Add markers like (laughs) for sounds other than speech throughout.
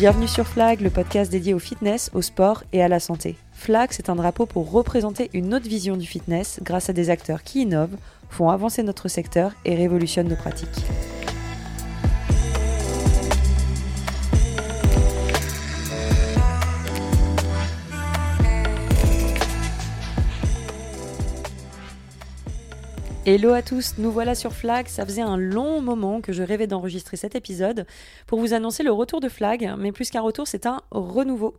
Bienvenue sur Flag, le podcast dédié au fitness, au sport et à la santé. Flag, c'est un drapeau pour représenter une autre vision du fitness grâce à des acteurs qui innovent, font avancer notre secteur et révolutionnent nos pratiques. Hello à tous, nous voilà sur Flag. Ça faisait un long moment que je rêvais d'enregistrer cet épisode pour vous annoncer le retour de Flag, mais plus qu'un retour, c'est un renouveau.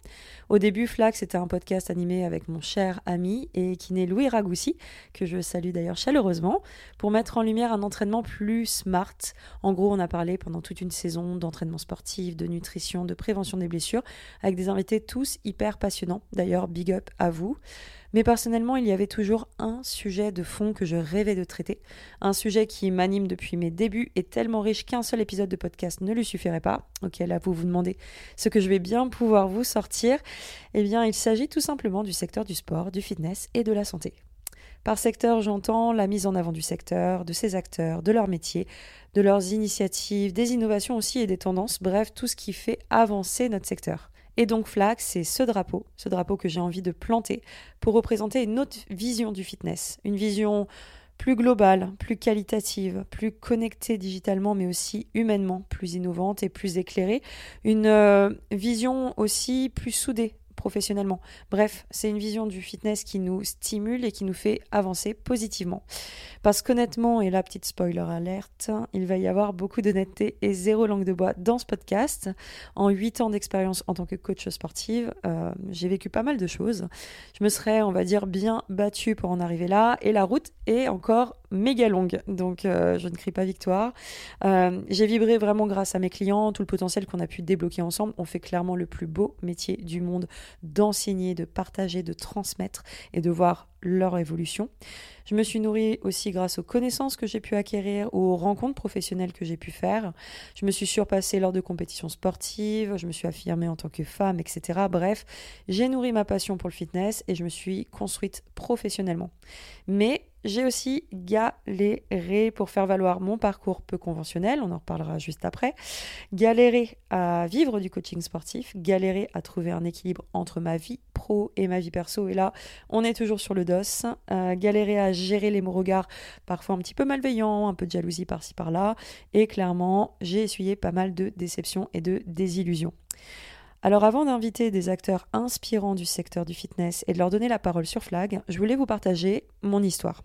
Au début, Flag, c'était un podcast animé avec mon cher ami et kiné Louis Ragoussi, que je salue d'ailleurs chaleureusement, pour mettre en lumière un entraînement plus smart. En gros, on a parlé pendant toute une saison d'entraînement sportif, de nutrition, de prévention des blessures, avec des invités tous hyper passionnants. D'ailleurs, big up à vous. Mais personnellement, il y avait toujours un sujet de fond que je rêvais de traiter, un sujet qui m'anime depuis mes débuts et tellement riche qu'un seul épisode de podcast ne lui suffirait pas. Ok, là vous vous demandez ce que je vais bien pouvoir vous sortir. Eh bien, il s'agit tout simplement du secteur du sport, du fitness et de la santé. Par secteur, j'entends la mise en avant du secteur, de ses acteurs, de leur métier, de leurs initiatives, des innovations aussi et des tendances, bref, tout ce qui fait avancer notre secteur. Et donc Flag, c'est ce drapeau, ce drapeau que j'ai envie de planter pour représenter une autre vision du fitness, une vision plus globale, plus qualitative, plus connectée digitalement, mais aussi humainement, plus innovante et plus éclairée, une euh, vision aussi plus soudée professionnellement. Bref, c'est une vision du fitness qui nous stimule et qui nous fait avancer positivement. Parce qu'honnêtement, et la petite spoiler alerte, il va y avoir beaucoup d'honnêteté et zéro langue de bois dans ce podcast. En huit ans d'expérience en tant que coach sportive, euh, j'ai vécu pas mal de choses. Je me serais, on va dire, bien battue pour en arriver là et la route est encore méga longue, donc euh, je ne crie pas victoire. Euh, j'ai vibré vraiment grâce à mes clients, tout le potentiel qu'on a pu débloquer ensemble. On fait clairement le plus beau métier du monde d'enseigner, de partager, de transmettre et de voir leur évolution. Je me suis nourrie aussi grâce aux connaissances que j'ai pu acquérir, aux rencontres professionnelles que j'ai pu faire. Je me suis surpassée lors de compétitions sportives, je me suis affirmée en tant que femme, etc. Bref, j'ai nourri ma passion pour le fitness et je me suis construite professionnellement. Mais j'ai aussi galéré pour faire valoir mon parcours peu conventionnel, on en reparlera juste après, galéré à vivre du coaching sportif, galéré à trouver un équilibre entre ma vie pro et ma vie perso, et là on est toujours sur le dos, euh, galéré à gérer les regards parfois un petit peu malveillants, un peu de jalousie par-ci par-là, et clairement j'ai essuyé pas mal de déceptions et de désillusions. Alors avant d'inviter des acteurs inspirants du secteur du fitness et de leur donner la parole sur Flag, je voulais vous partager mon histoire.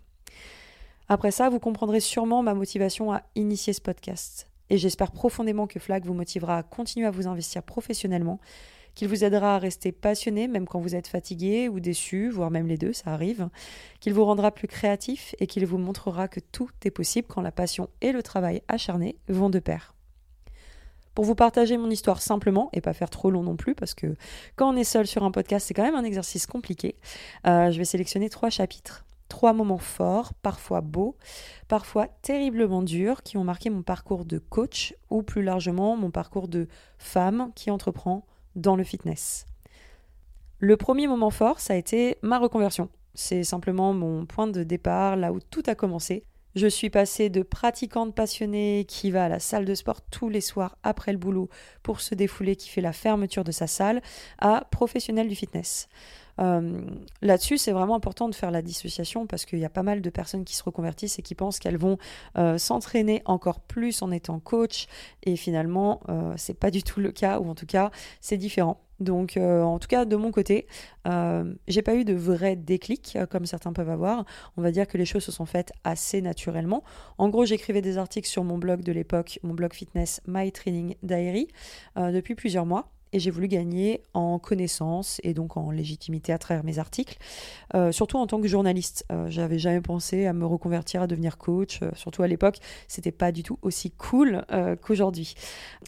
Après ça, vous comprendrez sûrement ma motivation à initier ce podcast. Et j'espère profondément que Flag vous motivera à continuer à vous investir professionnellement, qu'il vous aidera à rester passionné même quand vous êtes fatigué ou déçu, voire même les deux, ça arrive, qu'il vous rendra plus créatif et qu'il vous montrera que tout est possible quand la passion et le travail acharné vont de pair pour vous partager mon histoire simplement et pas faire trop long non plus parce que quand on est seul sur un podcast c'est quand même un exercice compliqué. Euh, je vais sélectionner trois chapitres, trois moments forts, parfois beaux, parfois terriblement durs qui ont marqué mon parcours de coach ou plus largement mon parcours de femme qui entreprend dans le fitness. Le premier moment fort, ça a été ma reconversion. C'est simplement mon point de départ, là où tout a commencé. Je suis passée de pratiquante passionnée qui va à la salle de sport tous les soirs après le boulot pour se défouler, qui fait la fermeture de sa salle, à professionnelle du fitness. Euh, là-dessus, c'est vraiment important de faire la dissociation parce qu'il y a pas mal de personnes qui se reconvertissent et qui pensent qu'elles vont euh, s'entraîner encore plus en étant coach et finalement, euh, c'est pas du tout le cas ou en tout cas, c'est différent. Donc, euh, en tout cas, de mon côté, euh, j'ai pas eu de vrai déclic comme certains peuvent avoir. On va dire que les choses se sont faites assez naturellement. En gros, j'écrivais des articles sur mon blog de l'époque, mon blog fitness My Training Diary, depuis plusieurs mois et j'ai voulu gagner en connaissance et donc en légitimité à travers mes articles, euh, surtout en tant que journaliste. Euh, j'avais jamais pensé à me reconvertir à devenir coach, euh, surtout à l'époque, c'était pas du tout aussi cool qu'aujourd'hui.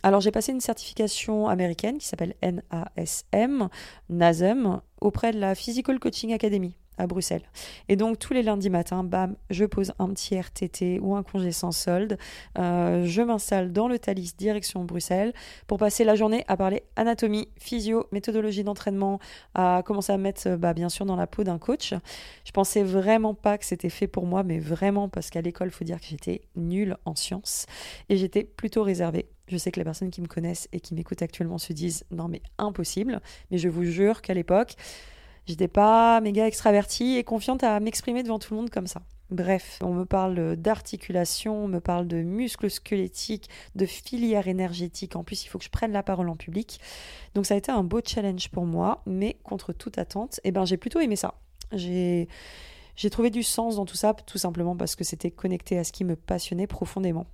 Alors j'ai passé une certification américaine qui s'appelle NASM, NASM, auprès de la Physical Coaching Academy à Bruxelles. Et donc tous les lundis matins, bam, je pose un petit RTT ou un congé sans solde. Euh, je m'installe dans le Thalys direction Bruxelles pour passer la journée à parler anatomie, physio, méthodologie d'entraînement, à commencer à mettre bah, bien sûr dans la peau d'un coach. Je pensais vraiment pas que c'était fait pour moi, mais vraiment parce qu'à l'école, faut dire que j'étais nulle en sciences et j'étais plutôt réservée. Je sais que les personnes qui me connaissent et qui m'écoutent actuellement se disent non mais impossible, mais je vous jure qu'à l'époque, J'étais pas méga extravertie et confiante à m'exprimer devant tout le monde comme ça. Bref, on me parle d'articulation, on me parle de muscles squelettiques, de filière énergétique. En plus, il faut que je prenne la parole en public. Donc ça a été un beau challenge pour moi, mais contre toute attente, eh ben, j'ai plutôt aimé ça. J'ai, j'ai trouvé du sens dans tout ça, tout simplement parce que c'était connecté à ce qui me passionnait profondément.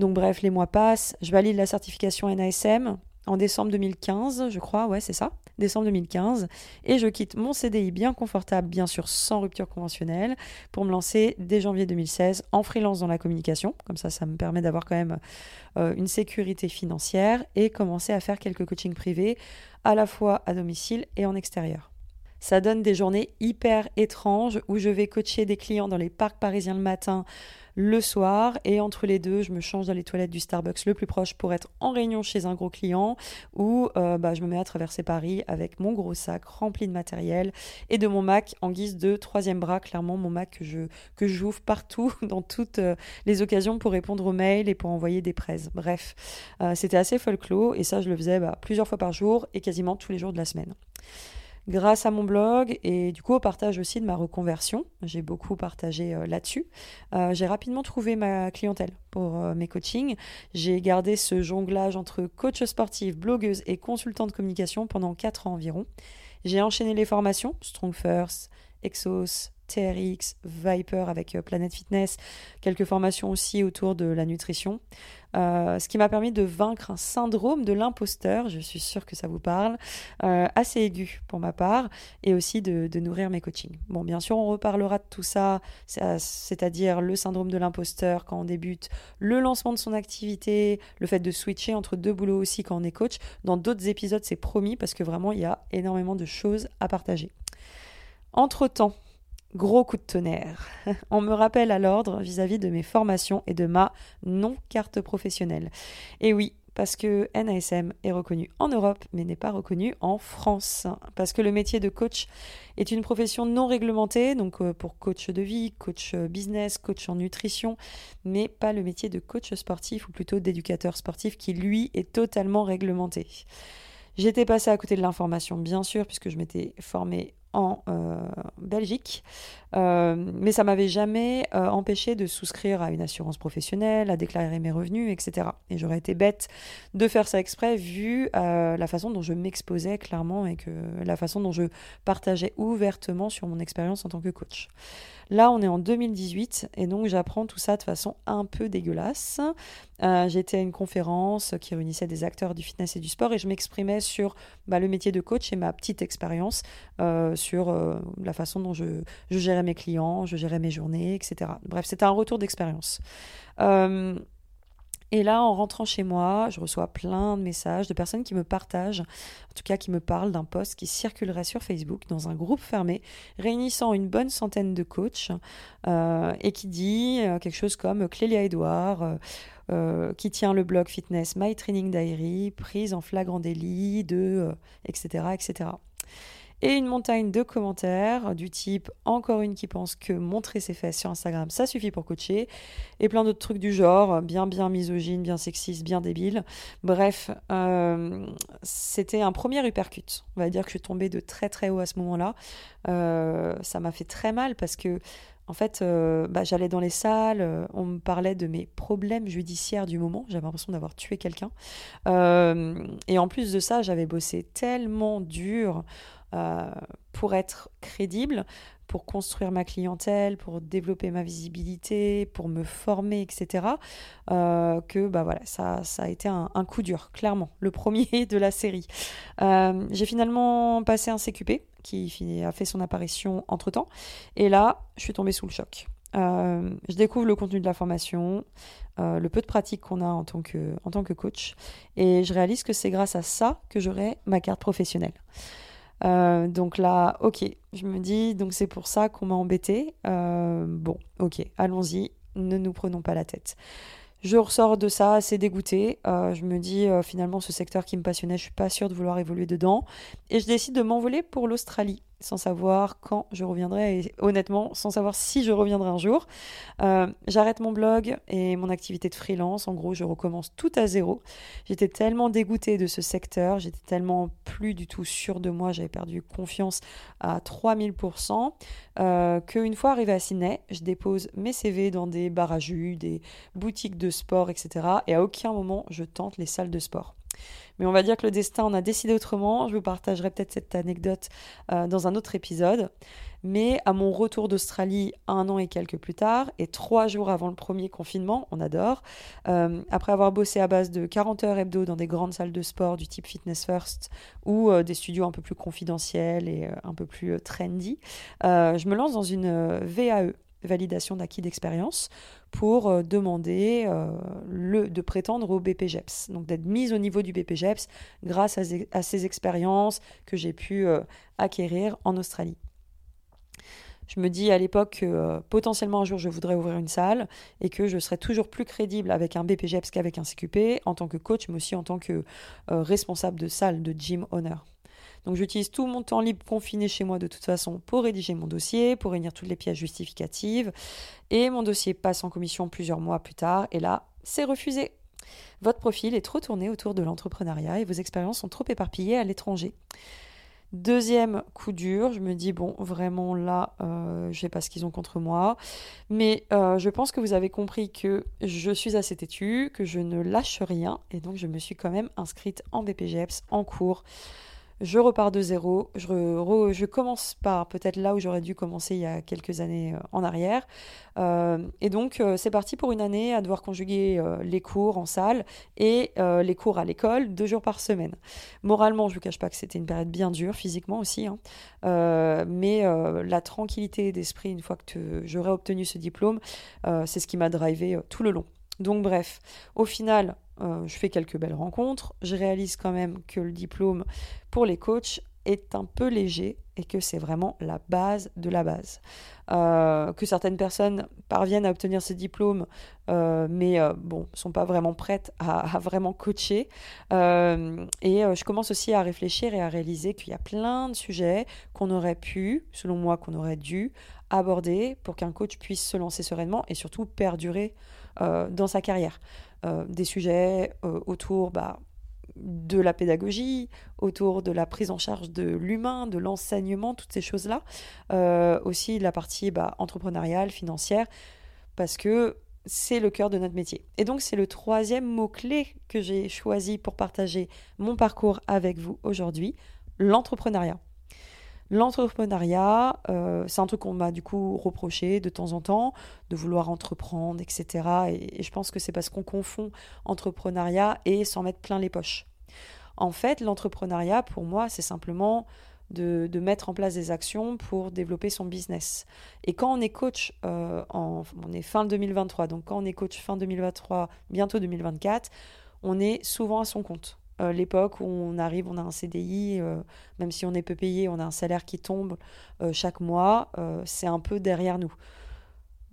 Donc bref, les mois passent, je valide la certification NASM en décembre 2015, je crois, ouais, c'est ça décembre 2015, et je quitte mon CDI bien confortable, bien sûr sans rupture conventionnelle, pour me lancer dès janvier 2016 en freelance dans la communication. Comme ça, ça me permet d'avoir quand même euh, une sécurité financière et commencer à faire quelques coachings privés, à la fois à domicile et en extérieur. Ça donne des journées hyper étranges où je vais coacher des clients dans les parcs parisiens le matin, le soir. Et entre les deux, je me change dans les toilettes du Starbucks le plus proche pour être en réunion chez un gros client ou euh, bah, je me mets à traverser Paris avec mon gros sac rempli de matériel et de mon Mac en guise de troisième bras, clairement mon Mac que j'ouvre partout (laughs) dans toutes euh, les occasions pour répondre aux mails et pour envoyer des prêts. Bref, euh, c'était assez folklore et ça je le faisais bah, plusieurs fois par jour et quasiment tous les jours de la semaine grâce à mon blog et du coup au partage aussi de ma reconversion. J'ai beaucoup partagé euh, là-dessus. Euh, j'ai rapidement trouvé ma clientèle pour euh, mes coachings. J'ai gardé ce jonglage entre coach sportif, blogueuse et consultante de communication pendant 4 ans environ. J'ai enchaîné les formations, Strong First, Exos, TRX, Viper avec Planet Fitness, quelques formations aussi autour de la nutrition. Euh, ce qui m'a permis de vaincre un syndrome de l'imposteur, je suis sûre que ça vous parle, euh, assez aigu pour ma part, et aussi de, nourrir mes coachings. Bon, bien sûr, on reparlera de tout ça, c'est-à-dire le syndrome de l'imposteur quand on débute, le lancement de son activité, le fait de switcher entre deux boulots aussi quand on est coach. Dans d'autres épisodes, c'est promis parce que vraiment, il y a énormément de choses à partager. Entre-temps, Gros coup de tonnerre. (laughs) On me rappelle à l'ordre vis-à-vis de mes formations et de ma non-carte professionnelle. Et oui, parce que NASM est reconnu en Europe, mais n'est pas reconnu en France. Parce que le métier de coach est une profession non réglementée, donc euh, pour coach de vie, coach euh, business, coach en nutrition, mais pas le métier de coach sportif, ou plutôt d'éducateur sportif, qui lui est totalement réglementé. J'étais passée à côté de l'information, bien sûr, puisque je m'étais formée en euh, Belgique, euh, mais ça m'avait jamais euh, empêché de souscrire à une assurance professionnelle, à déclarer mes revenus, etc. Et j'aurais été bête de faire ça exprès vu la façon dont je m'exposais clairement et que la façon dont je partageais ouvertement sur mon expérience en tant que coach. Là, on est en 2018 et donc j'apprends tout ça de façon un peu dégueulasse. Euh, j'étais à une conférence qui réunissait des acteurs du fitness et du sport et je m'exprimais sur bah, le métier de coach et ma petite expérience euh, sur euh, la façon dont je, je, gérais mes clients, je gérais mes journées, etc. Bref, c'était un retour d'expérience. Et là, en rentrant chez moi, je reçois plein de messages de personnes qui me partagent, en tout cas qui me parlent d'un post qui circulerait sur Facebook dans un groupe fermé réunissant une bonne centaine de coachs euh, et qui dit euh, quelque chose comme Clélia Edouard. Euh, qui tient le blog fitness My Training Diary, prise en flagrant délit de etc etc et une montagne de commentaires du type encore une qui pense que montrer ses fesses sur Instagram ça suffit pour coacher et plein d'autres trucs du genre bien bien misogyne, bien sexiste, bien débile. Bref, euh, c'était un premier uppercut. On va dire que je suis tombée de très très haut à ce moment-là. Euh, ça m'a fait très mal parce que en fait, euh, bah, j'allais dans les salles, on me parlait de mes problèmes judiciaires du moment, j'avais l'impression d'avoir tué quelqu'un. et en plus de ça, j'avais bossé tellement dur euh, pour être crédible, pour construire ma clientèle, pour développer ma visibilité, pour me former, etc. Euh, que bah voilà, ça, ça a été un, coup dur, clairement, le premier (laughs) de la série. Euh, j'ai finalement passé un CQP qui a fait son apparition entre temps, et là, je suis tombée sous le choc. je découvre le contenu de la formation, le peu de pratique qu'on a en tant, que, en tant que coach, et je réalise que c'est grâce à ça que j'aurai ma carte professionnelle. Donc là, ok, je me dis, donc c'est pour ça qu'on m'a embêté. bon, ok, allons-y, ne nous prenons pas la tête. Je ressors de ça assez dégoûtée. je me dis finalement ce secteur qui me passionnait, je suis pas sûre de vouloir évoluer dedans. Et je décide de m'envoler pour l'Australie sans savoir quand je reviendrai et honnêtement sans savoir si je reviendrai un jour. Euh, j'arrête mon blog et mon activité de freelance. En gros, je recommence tout à zéro. J'étais tellement dégoûtée de ce secteur, j'étais tellement plus du tout sûre de moi, j'avais perdu confiance à 3000%, euh, qu'une fois arrivée à Sydney, je dépose mes CV dans des bars à jus, des boutiques de sport, etc. Et à aucun moment je tente les salles de sport. Mais on va dire que le destin en a décidé autrement. Je vous partagerai peut-être cette anecdote euh, dans un autre épisode. Mais à mon retour d'Australie un an et quelques plus tard, et trois jours avant le premier confinement, on adore, euh, après avoir bossé à base de 40 heures hebdo dans des grandes salles de sport du type Fitness First ou euh, des studios un peu plus confidentiels et un peu plus trendy, je me lance dans une VAE, validation d'acquis d'expérience pour euh, demander euh, le, de prétendre au BPGEPS, donc d'être mise au niveau du BPGEPS grâce à, ces expériences que j'ai pu euh, acquérir en Australie. Je me dis à l'époque que potentiellement un jour je voudrais ouvrir une salle et que je serais toujours plus crédible avec un BPGEPS qu'avec un CQP en tant que coach, mais aussi en tant que responsable de salle, de gym owner. Donc j'utilise tout mon temps libre confiné chez moi de toute façon pour rédiger mon dossier, pour réunir toutes les pièces justificatives. Et mon dossier passe en commission plusieurs mois plus tard. Et là, c'est refusé. Votre profil est trop tourné autour de l'entrepreneuriat et vos expériences sont trop éparpillées à l'étranger. Deuxième coup dur, je me dis, bon, vraiment là, euh, je sais pas ce qu'ils ont contre moi, mais euh, je pense que vous avez compris que je suis assez têtue, que je ne lâche rien, et donc je me suis quand même inscrite en BPGEPS en cours je repars de zéro, je, commence par peut-être là où j'aurais dû commencer il y a quelques années euh, en arrière. Euh, et donc euh, c'est parti pour une année à devoir conjuguer les cours en salle et les cours à l'école deux jours par semaine. Moralement, je ne vous cache pas que c'était une période bien dure, physiquement aussi, hein. mais la tranquillité d'esprit une fois que j'aurais obtenu ce diplôme, c'est ce qui m'a drivé tout le long. Donc bref, au final, euh, je fais quelques belles rencontres. Je réalise quand même que le diplôme pour les coachs est un peu léger et que c'est vraiment la base de la base. Euh, que certaines personnes parviennent à obtenir ce diplôme, euh, mais bon, sont pas vraiment prêtes à, vraiment coacher. et je commence aussi à réfléchir et à réaliser qu'il y a plein de sujets qu'on aurait pu, selon moi, qu'on aurait dû aborder pour qu'un coach puisse se lancer sereinement et surtout perdurer dans sa carrière. Euh, des sujets euh, autour bah, de la pédagogie, autour de la prise en charge de l'humain, de l'enseignement, toutes ces choses-là. Euh, aussi la partie bah, entrepreneuriale, financière, parce que c'est le cœur de notre métier. Et donc c'est le troisième mot-clé que j'ai choisi pour partager mon parcours avec vous aujourd'hui, l'entrepreneuriat. L'entrepreneuriat, euh, c'est un truc qu'on m'a du coup reproché de temps en temps, de vouloir entreprendre, etc. Et, je pense que c'est parce qu'on confond entrepreneuriat et s'en mettre plein les poches. En fait, l'entrepreneuriat, pour moi, c'est simplement de, mettre en place des actions pour développer son business. Et quand on est coach, euh, on est fin 2023, donc quand on est coach fin 2023, bientôt 2024, on est souvent à son compte. Euh, l'époque où on arrive, on a un CDI, euh, même si on est peu payé, on a un salaire qui tombe euh, chaque mois, c'est un peu derrière nous.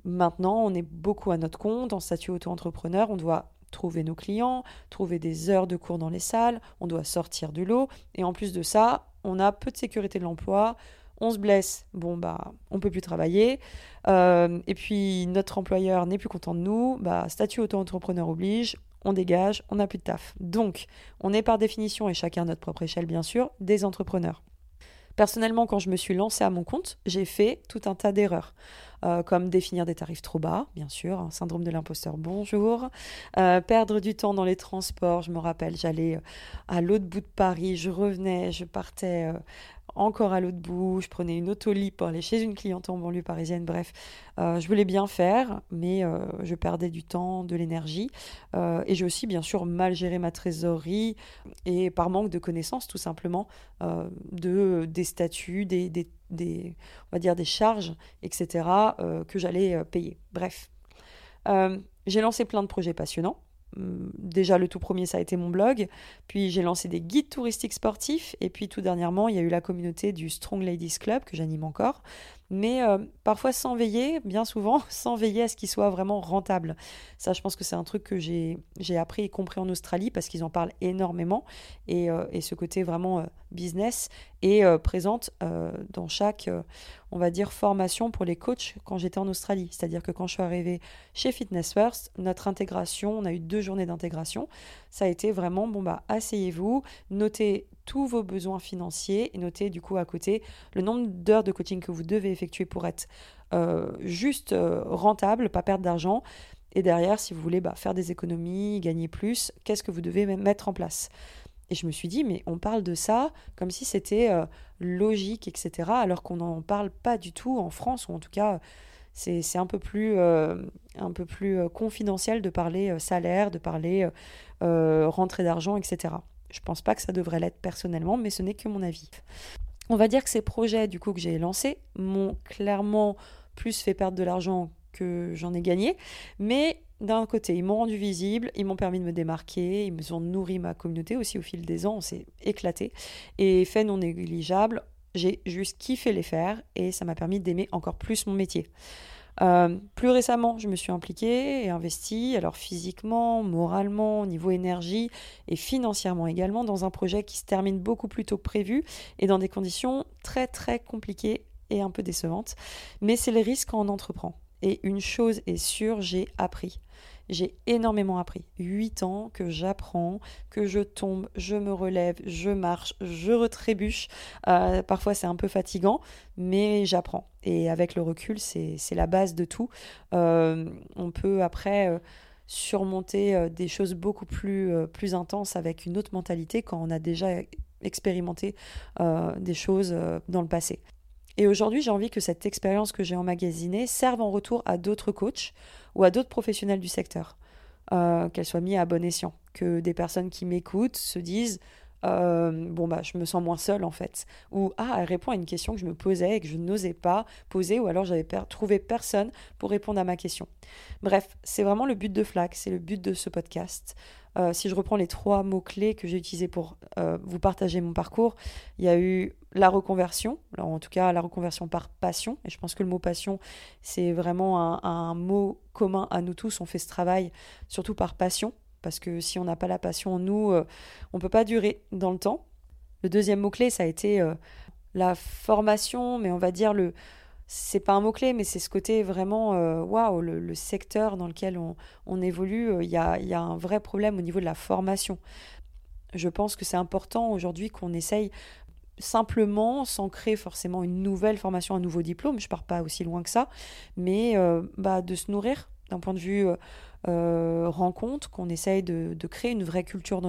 Maintenant, on est beaucoup à notre compte, en statut auto-entrepreneur, on doit trouver nos clients, trouver des heures de cours dans les salles, on doit sortir du lot, et en plus de ça, on a peu de sécurité de l'emploi, on se blesse, bon bah on peut plus travailler, et puis notre employeur n'est plus content de nous, bah statut auto-entrepreneur oblige, on dégage, on n'a plus de taf. Donc, on est par définition, et chacun à notre propre échelle bien sûr, des entrepreneurs. Personnellement, quand je me suis lancée à mon compte, j'ai fait tout un tas d'erreurs, euh, comme définir des tarifs trop bas, bien sûr, syndrome de l'imposteur, bonjour, euh, perdre du temps dans les transports, je me rappelle, j'allais euh, à l'autre bout de Paris, je revenais, je partais encore à l'autre bout, je prenais une autolip pour aller chez une cliente en banlieue parisienne, bref, euh, je voulais bien faire, mais euh, je perdais du temps, de l'énergie, euh, et j'ai aussi bien sûr mal géré ma trésorerie, et par manque de connaissances tout simplement, de, des statuts, des, charges, etc., que j'allais payer. Bref, j'ai lancé plein de projets passionnants, déjà le tout premier, ça a été mon blog, puis j'ai lancé des guides touristiques sportifs, et puis tout dernièrement, il y a eu la communauté du Strong Ladies Club que j'anime encore mais euh, parfois sans veiller, bien souvent, (laughs) sans veiller à ce qu'il soit vraiment rentable. Ça, je pense que c'est un truc que j'ai appris et compris en Australie parce qu'ils en parlent énormément et, euh, ce côté vraiment euh, business est présente dans chaque, on va dire, formation pour les coachs quand j'étais en Australie. C'est-à-dire que quand je suis arrivée chez Fitness First, notre intégration, on a eu deux journées d'intégration, ça a été vraiment, bon bah, asseyez-vous, notez tous vos besoins financiers et notez du coup à côté le nombre d'heures de coaching que vous devez effectuer pour être euh, juste euh, rentable, pas perdre d'argent. Et derrière, si vous voulez bah, faire des économies, gagner plus, qu'est-ce que vous devez mettre en place? Et je me suis dit, mais on parle de ça comme si c'était euh, logique, etc. Alors qu'on n'en parle pas du tout en France, ou en tout cas, c'est un peu plus, un peu plus confidentiel de parler salaire, de parler rentrée d'argent, etc. Je pense pas que ça devrait l'être personnellement, mais ce n'est que mon avis. On va dire que ces projets du coup que j'ai lancés m'ont clairement plus fait perdre de l'argent que j'en ai gagné, mais d'un côté, ils m'ont rendu visible, ils m'ont permis de me démarquer, ils me ont nourri ma communauté aussi au fil des ans, on s'est éclaté. Et fait non négligeable, j'ai juste kiffé les faire et ça m'a permis d'aimer encore plus mon métier. Euh, plus récemment, je me suis impliquée et investie, alors physiquement, moralement, au niveau énergie et financièrement également, dans un projet qui se termine beaucoup plus tôt que prévu et dans des conditions très très compliquées et un peu décevantes. Mais c'est le risque quand on entreprend. Et une chose est sûre, j'ai appris. J'ai énormément appris. Huit ans que j'apprends, que je tombe, je me relève, je marche, je retrébuche. Euh, parfois c'est un peu fatigant, mais j'apprends. Et avec le recul, c'est la base de tout. Euh, on peut après euh, surmonter des choses beaucoup plus, plus intenses avec une autre mentalité quand on a déjà expérimenté des choses dans le passé. Et aujourd'hui, j'ai envie que cette expérience que j'ai emmagasinée serve en retour à d'autres coachs ou à d'autres professionnels du secteur, euh, qu'elle soit mise à bon escient, que des personnes qui m'écoutent se disent euh, bon bah je me sens moins seule en fait. Ou ah elle répond à une question que je me posais et que je n'osais pas poser ou alors j'avais trouvé personne pour répondre à ma question. Bref c'est vraiment le but de Flac c'est le but de ce podcast. Euh, si je reprends les trois mots-clés que j'ai utilisés pour euh, vous partager mon parcours, il y a eu la reconversion, en tout cas la reconversion par passion, et je pense que le mot passion, c'est vraiment un, mot commun à nous tous, on fait ce travail surtout par passion, parce que si on n'a pas la passion en nous, euh, on ne peut pas durer dans le temps. Le deuxième mot-clé, ça a été la formation, mais on va dire le, c'est pas un mot-clé, mais c'est ce côté vraiment, euh, waouh, le, secteur dans lequel on, évolue, euh, il y, a, y, a, un vrai problème au niveau de la formation. Je pense que c'est important aujourd'hui qu'on essaye simplement, sans créer forcément une nouvelle formation, un nouveau diplôme, je pars pas aussi loin que ça, mais euh, bah, de se nourrir d'un point de vue euh, rencontre, qu'on essaye de, créer une vraie culture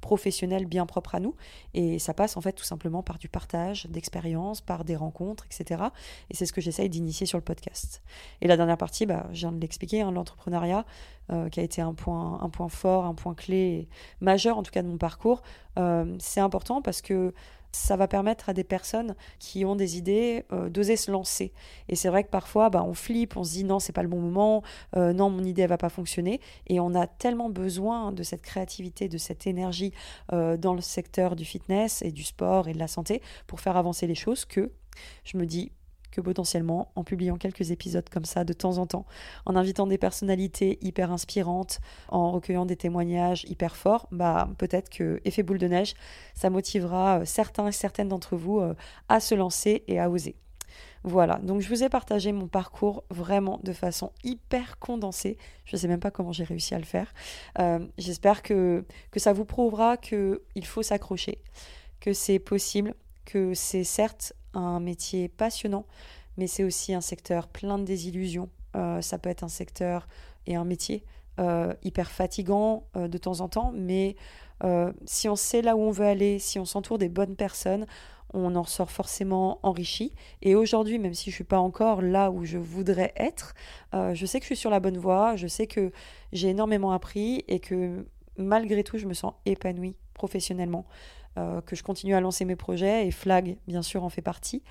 professionnelle bien propre à nous. Et ça passe en fait tout simplement par du partage d'expériences, par des rencontres, etc. Et c'est ce que j'essaye d'initier sur le podcast. Et la dernière partie, bah, je viens de l'expliquer, hein, l'entrepreneuriat, euh, qui a été un point, un point fort, un point clé majeur en tout cas de mon parcours. Euh, c'est important parce que ça va permettre à des personnes qui ont des idées euh, d'oser se lancer. Et c'est vrai que parfois, bah, on flippe, on se dit non, c'est pas le bon moment, euh, non, mon idée elle va pas fonctionner. Et on a tellement besoin de cette créativité, de cette énergie euh, dans le secteur du fitness et du sport et de la santé pour faire avancer les choses que je me dis potentiellement, en publiant quelques épisodes comme ça de temps en temps, en invitant des personnalités hyper inspirantes, en recueillant des témoignages hyper forts, bah peut-être que effet boule de neige, ça motivera euh, certains et certaines d'entre vous euh, à se lancer et à oser. Voilà, donc je vous ai partagé mon parcours vraiment de façon hyper condensée. Je ne sais même pas comment j'ai réussi à le faire. Euh, j'espère que, que ça vous prouvera qu'il faut s'accrocher, que c'est possible, que c'est certes un métier passionnant, mais c'est aussi un secteur plein de désillusions. Euh, ça peut être un secteur et un métier euh, hyper fatigant euh, de temps en temps, mais si on sait là où on veut aller, si on s'entoure des bonnes personnes, on en sort forcément enrichi. Et aujourd'hui, même si je ne suis pas encore là où je voudrais être, je sais que je suis sur la bonne voie, je sais que j'ai énormément appris et que malgré tout, je me sens épanouie professionnellement. Euh, que je continue à lancer mes projets et Flag, bien sûr, en fait partie.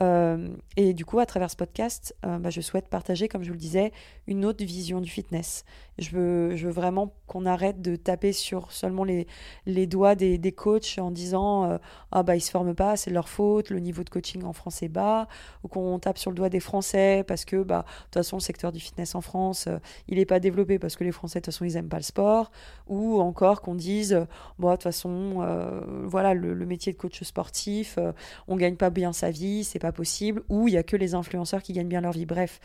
Euh, et du coup, à travers ce podcast, euh, bah, je souhaite partager, comme je vous le disais, une autre vision du fitness. Je veux, je veux vraiment qu'on arrête de taper sur seulement les, les doigts des, des coachs en disant Ah, bah, ils se forment pas, c'est leur faute, le niveau de coaching en France est bas, ou qu'on tape sur le doigt des Français parce que, bah, de toute façon, le secteur du fitness en France, il n'est pas développé parce que les Français, de toute façon, ils n'aiment pas le sport, ou encore qu'on dise Bon, de toute façon, voilà, le, métier de coach sportif, euh, on gagne pas bien sa vie, c'est pas possible, ou il y a que les influenceurs qui gagnent bien leur vie. Bref,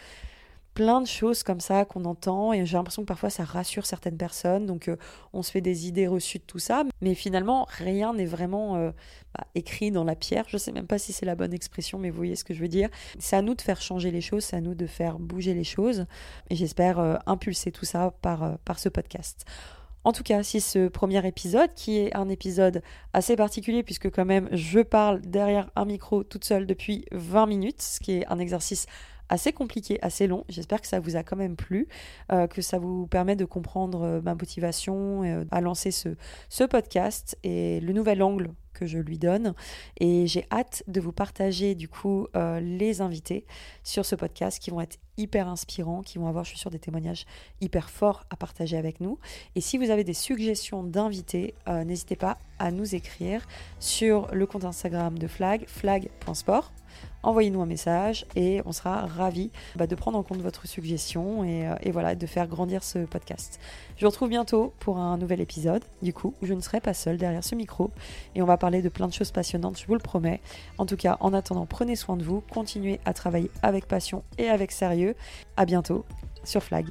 plein de choses comme ça qu'on entend et j'ai l'impression que parfois ça rassure certaines personnes donc euh, on se fait des idées reçues de tout ça mais finalement rien n'est vraiment euh, bah, écrit dans la pierre. Je sais même pas si c'est la bonne expression mais vous voyez ce que je veux dire. C'est à nous de faire changer les choses c'est à nous de faire bouger les choses et j'espère impulser tout ça par ce podcast en tout cas, si ce premier épisode, qui est un épisode assez particulier, puisque quand même je parle derrière un micro toute seule depuis 20 minutes, ce qui est un exercice assez compliqué, assez long. J'espère que ça vous a quand même plu, euh, que ça vous permet de comprendre euh, ma motivation euh, à lancer ce, ce podcast et le nouvel angle que je lui donne. Et j'ai hâte de vous partager du coup les invités sur ce podcast qui vont être hyper inspirants, qui vont avoir, je suis sûre, des témoignages hyper forts à partager avec nous. Et si vous avez des suggestions d'invités, n'hésitez pas à nous écrire sur le compte Instagram de Flag, flag.sport envoyez-nous un message et on sera ravis bah, de prendre en compte votre suggestion et, euh, et, voilà, de faire grandir ce podcast. Je vous retrouve bientôt pour un nouvel épisode, du coup, je ne serai pas seule derrière ce micro et on va parler de plein de choses passionnantes, je vous le promets. En tout cas, en attendant, prenez soin de vous, continuez à travailler avec passion et avec sérieux. À bientôt sur Flag.